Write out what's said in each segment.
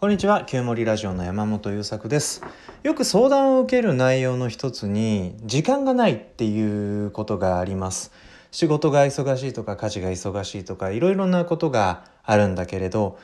こんにちは。旧森ラジオの山本優作です。よく相談を受ける内容の一つに時間がないっていうことがあります。仕事が忙しいとか家事が忙しいとかいろいろなことがあるんだけれど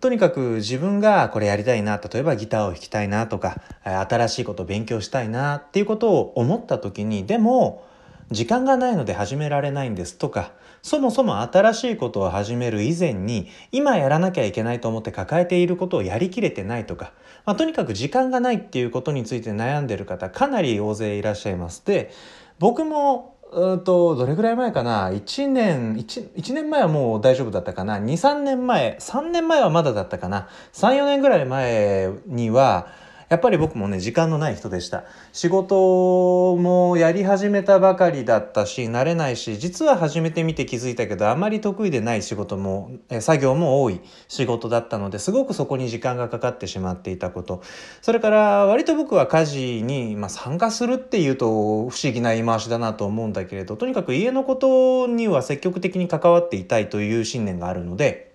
とにかく自分がこれやりたいな例えばギターを弾きたいなとか新しいことを勉強したいなっていうことを思った時にでも時間がないので始められないんですとかそもそも新しいことを始める以前に今やらなきゃいけないと思って抱えていることをやりきれてないとか、まあ、とにかく時間がないっていうことについて悩んでる方かなり大勢いらっしゃいます。で僕もうんとどれぐらい前かな？1年 1, 1年前はもう大丈夫だったかな？23年前3年前はまだだったかな？34年ぐらい前にはやっぱり僕もね時間のない人でした。仕事もやり始めたばかりだったし慣れないし実は始めてみて気づいたけどあまり得意でない仕事もえ作業も多い仕事だったのですごくそこに時間がかかってしまっていたこと。それから割と僕は家事に、まあ、参加するっていうと不思議な言い回しだなと思うんだけれどとにかく家のことには積極的に関わっていたいという信念があるので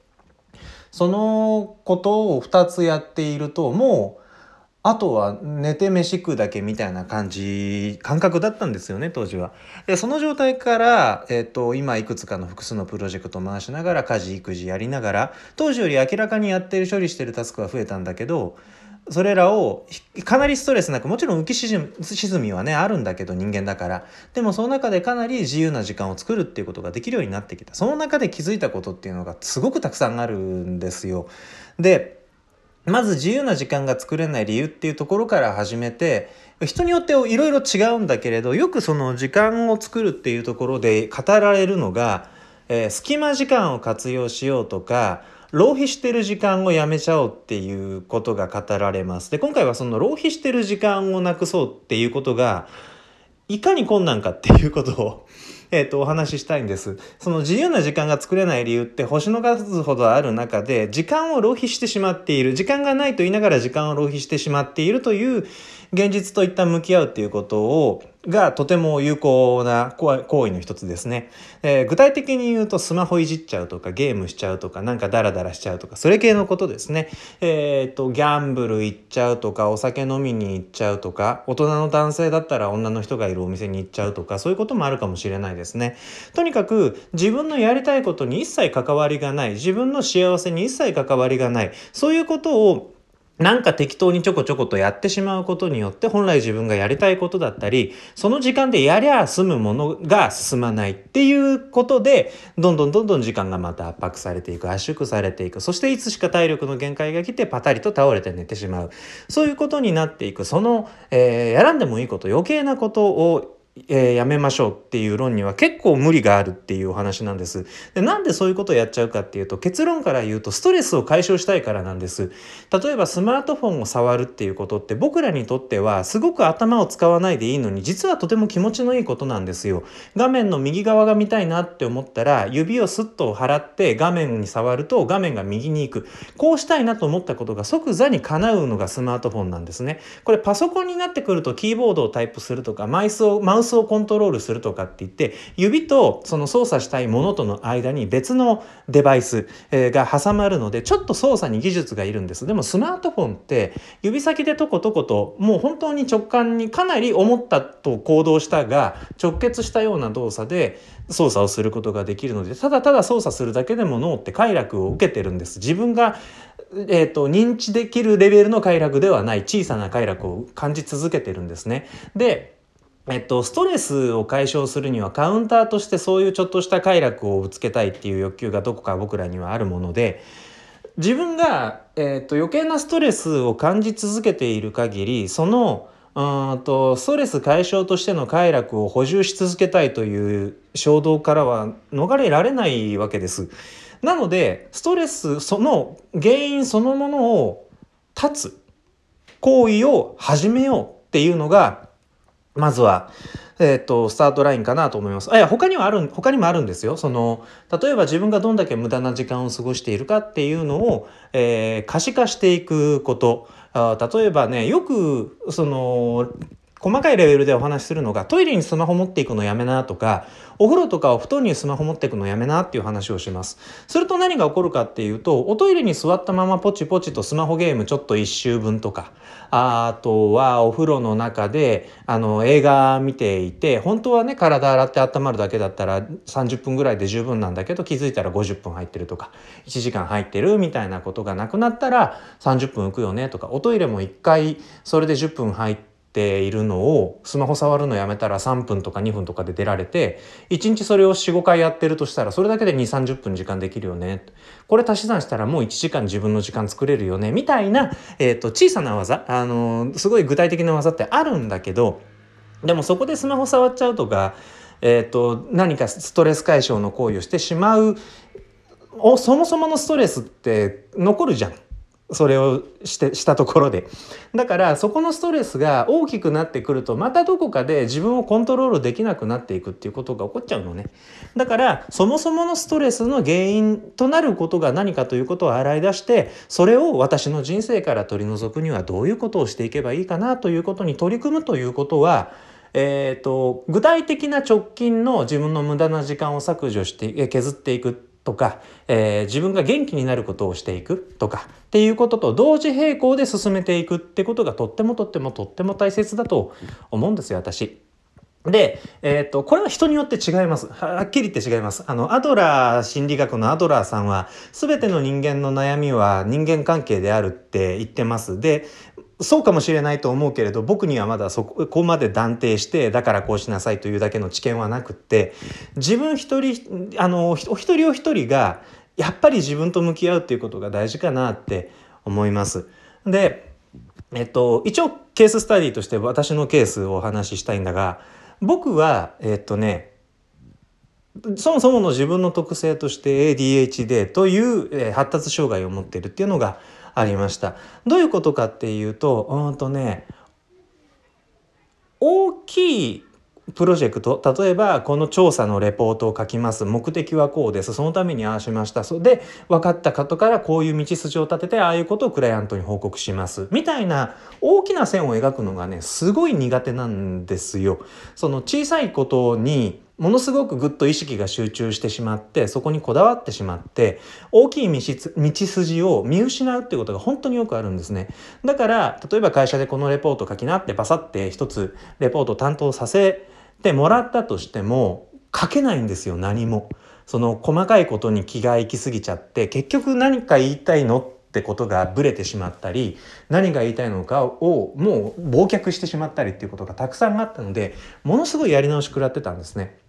そのことを2つやっているともうあとは寝て飯食うだけみたいな感じ、感覚だったんですよね、当時は。で、その状態から、えっ、ー、と、今いくつかの複数のプロジェクトを回しながら、家事、育児やりながら、当時より明らかにやってる、処理してるタスクは増えたんだけど、それらをかなりストレスなくもちろん浮き沈みはねあるんだけど人間だからでもその中でかなり自由な時間を作るっていうことができるようになってきたその中で気づいたことっていうのがすごくたくさんあるんですよ。でまず自由な時間が作れない理由っていうところから始めて人によっていろいろ違うんだけれどよくその時間を作るっていうところで語られるのが、えー、隙間時間を活用しようとか浪費してる時間をやめちゃおうっていうことが語られます。で今回はその浪費してる時間をなくそうっていうことがいかに困難かっていうことをえっ、ー、と、お話ししたいんです。その自由な時間が作れない理由って星の数ほどある中で、時間を浪費してしまっている、時間がないと言いながら時間を浪費してしまっているという現実と一旦向き合うっていうことを、がとても有効な行為の一つですね、えー、具体的に言うとスマホいじっちゃうとかゲームしちゃうとかなんかダラダラしちゃうとかそれ系のことですね。えっ、とギャンブル行っちゃうとかお酒飲みに行っちゃうとか大人の男性だったら女の人がいるお店に行っちゃうとかそういうこともあるかもしれないですね。とにかく自分のやりたいことに一切関わりがない自分の幸せに一切関わりがないそういうことをなんか適当にちょこちょことやってしまうことによって本来自分がやりたいことだったりその時間でやりゃ済むものが進まないっていうことでどんどんどんどん時間がまた圧迫されていく圧縮されていく。そしていつしか体力の限界が来てパタリと倒れて寝てしまう。そういうことになっていく。その、えー、やらんでもいいこと余計なことをえー、やめましょうっていう論には結構無理があるっていうお話なんです。でなんでそういうことをやっちゃうかっていうと結論から言うとストレスを解消したいからなんです。例えばスマートフォンを触るっていうことって僕らにとってはすごく頭を使わないでいいのに実はとても気持ちのいいことなんですよ。画面の右側が見たいなって思ったら指をスッと払って画面に触ると画面が右に行く。こうしたいなと思ったことが即座に叶うのがスマートフォンなんですね。これパソコンになってくるとキーボードをタイプするとかマウスをマウスウスをコントロールするとかって言って指とその操作したいものとの間に別のデバイスが挟まるのでちょっと操作に技術がいるんですでもスマートフォンって指先でトコトコともう本当に直感にかなり思ったと行動したが直結したような動作で操作をすることができるのでただただ操作するだけでも脳って快楽を受けてるんです自分がえーと、認知できるレベルの快楽ではない小さな快楽を感じ続けてるんですね。でえっと、ストレスを解消するにはカウンターとしてそういうちょっとした快楽をぶつけたいっていう欲求がどこか僕らにはあるもので自分が、えっと、余計なストレスを感じ続けている限りそのうんとストレス解消としての快楽を補充し続けたいという衝動からは逃れられないわけです。なのでストレスその原因そのものを断つ行為を始めようっていうのがまずは、えっ、ー、と、スタートラインかなと思います。あ、いや、他にはある、他にもあるんですよ。その、例えば自分がどんだけ無駄な時間を過ごしているかっていうのを、えー、可視化していくこと。あ例えばね、よく、その、細かいレベルでお話しするのがトイレにスマホ持っていくのやめなとかお風呂とかお布団にスマホ持っていくのやめなっていう話をします。すると何が起こるかっていうとおトイレに座ったままポチポチとスマホゲームちょっと1周分とかあとはお風呂の中であの映画見ていて本当はね体洗って温まるだけだったら30分ぐらいで十分なんだけど気づいたら50分入ってるとか1時間入ってるみたいなことがなくなったら30分浮くよねとかおトイレも1回それで10分入ってているのをスマホ触るのやめたら3分とか2分とかで出られて1日それを45回やってるとしたらそれだけで2 3 0分時間できるよね。これ足し算したらもう1時間自分の時間作れるよね。みたいな、えーと、小さな技。あのすごい具体的な技ってあるんだけどでもそこでスマホ触っちゃうとか、えーと何かストレス解消の行為をしてしまうおそもそものストレスって残るじゃん。それをしてしたところで。だからそこのストレスが大きくなってくるとまたどこかで自分をコントロールできなくなっていくっていうことが起こっちゃうのね。だからそもそものストレスの原因となることが何かということを洗い出してそれを私の人生から取り除くにはどういうことをしていけばいいかなということに取り組むということはえーと、具体的な直近の自分の無駄な時間を削除して削っていくとか、えー、自分が元気になることをしていくとかっていうことと同時並行で進めていくってことがとってもとってもとっても大切だと思うんですよ私。で、えっ、ー、と、これは人によって違います。はっきり言って違います。あの、アドラー心理学のアドラーさんは、すべての人間の悩みは人間関係であるって言ってます。で、そうかもしれないと思うけれど僕にはまだそこまで断定してだからこうしなさいというだけの知見はなくって自分一人あのお一人お一人がやっぱり自分と向き合うっていうことが大事かなって思います。で、えっと、一応ケーススタディとして私のケースをお話ししたいんだが僕はえっとねそもそもの自分の特性として ADHD という発達障害を持っているっていうのがありました。どういうことかっていうとうんとね大きいプロジェクト例えばこの調査のレポートを書きます目的はこうですそのためにああしましたそで分かった方からこういう道筋を立ててああいうことをクライアントに報告しますみたいな大きな線を描くのがねすごい苦手なんですよ。その小さいことにものすごくぐっと意識が集中してしまってそこにこだわってしまって大きい道筋を見失うっていうことが本当によくあるんですねだから例えば会社でこのレポート書きなってバサって一つレポート担当させてもらったとしても書けないんですよ何も。その細かいことに気が行き過ぎちゃって結局何か言いたいのってことがブレてしまったり何が言いたいのかをもう忘却してしまったりっていうことがたくさんあったのでものすごいやり直し食らってたんですね。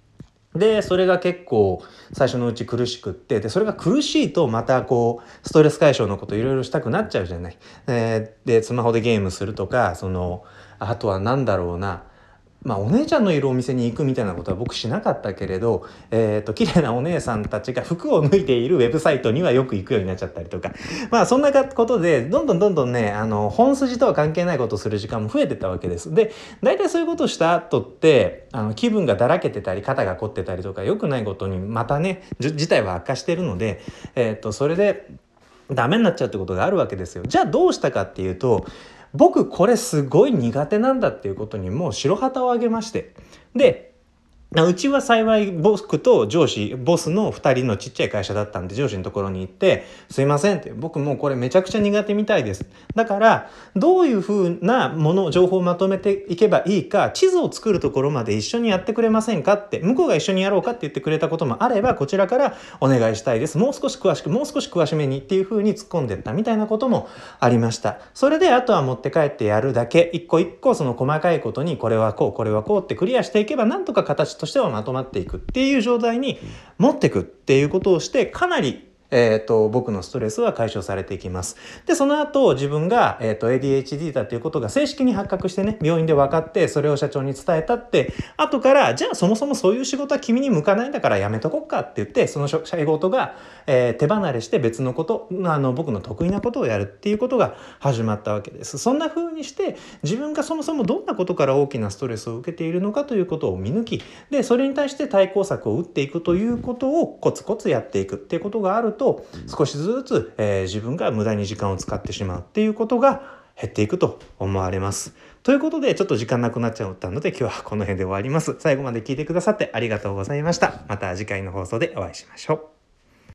でそれが結構最初のうち苦しくってでそれが苦しいとまたこうストレス解消のこといろいろしたくなっちゃうじゃない。えー、でスマホでゲームするとかそのあとは何だろうなまあ、お姉ちゃんのいるお店に行くみたいなことは僕しなかったけれど、えっ、ー、と、綺麗なお姉さんたちが服を脱いでいるウェブサイトにはよく行くようになっちゃったりとか、まあ、そんなことで、どんどんどんどんね、あの、本筋とは関係ないことをする時間も増えてたわけです。で、大体そういうことをした後って、あの、気分がだらけてたり、肩が凝ってたりとか、良くないことにまたね、事態は悪化してるので、えっ、ー、と、それで、ダメになっちゃうってことがあるわけですよ。じゃあどうしたかっていうと、僕これすごい苦手なんだっていうことにもう白旗をあげまして。でうちは幸い僕と上司ボスの2人のちっちゃい会社だったんで上司のところに行って「すいません」って「僕もうこれめちゃくちゃ苦手みたいです」だからどういうふうなもの情報をまとめていけばいいか地図を作るところまで一緒にやってくれませんかって向こうが一緒にやろうかって言ってくれたこともあればこちらからお願いしたいです。もう少し詳しくもう少し詳しめにっていうふうに突っ込んでったみたいなこともありました。それであとは持って帰ってやるだけ。一個一個その細かいことにこれはこうこれはこうってクリアしていけばなんとか形ととしてはまとまっていくっていう状態に持っていくっていうことをしてかなりえーと、僕のストレスは解消されていきます。でその後自分が、えーと、ADHD だということが正式に発覚してね病院で分かってそれを社長に伝えたって後からじゃあそもそもそういう仕事は君に向かないんだからやめとこっかって言ってその仕事が、えー、手離れして別のことあの僕の得意なことをやるっていうことが始まったわけです。そんな風にして自分がそもそもどんなことから大きなストレスを受けているのかということを見抜きでそれに対して対抗策を打っていくということをコツコツやっていくっていうことがあるとと少しずつ、えー、自分が無駄に時間を使ってしまうっていうことが減っていくと思われます。ということでちょっと時間なくなっちゃったので今日はこの辺で終わります。最後まで聞いてくださってありがとうございました。また次回の放送でお会いしましょう。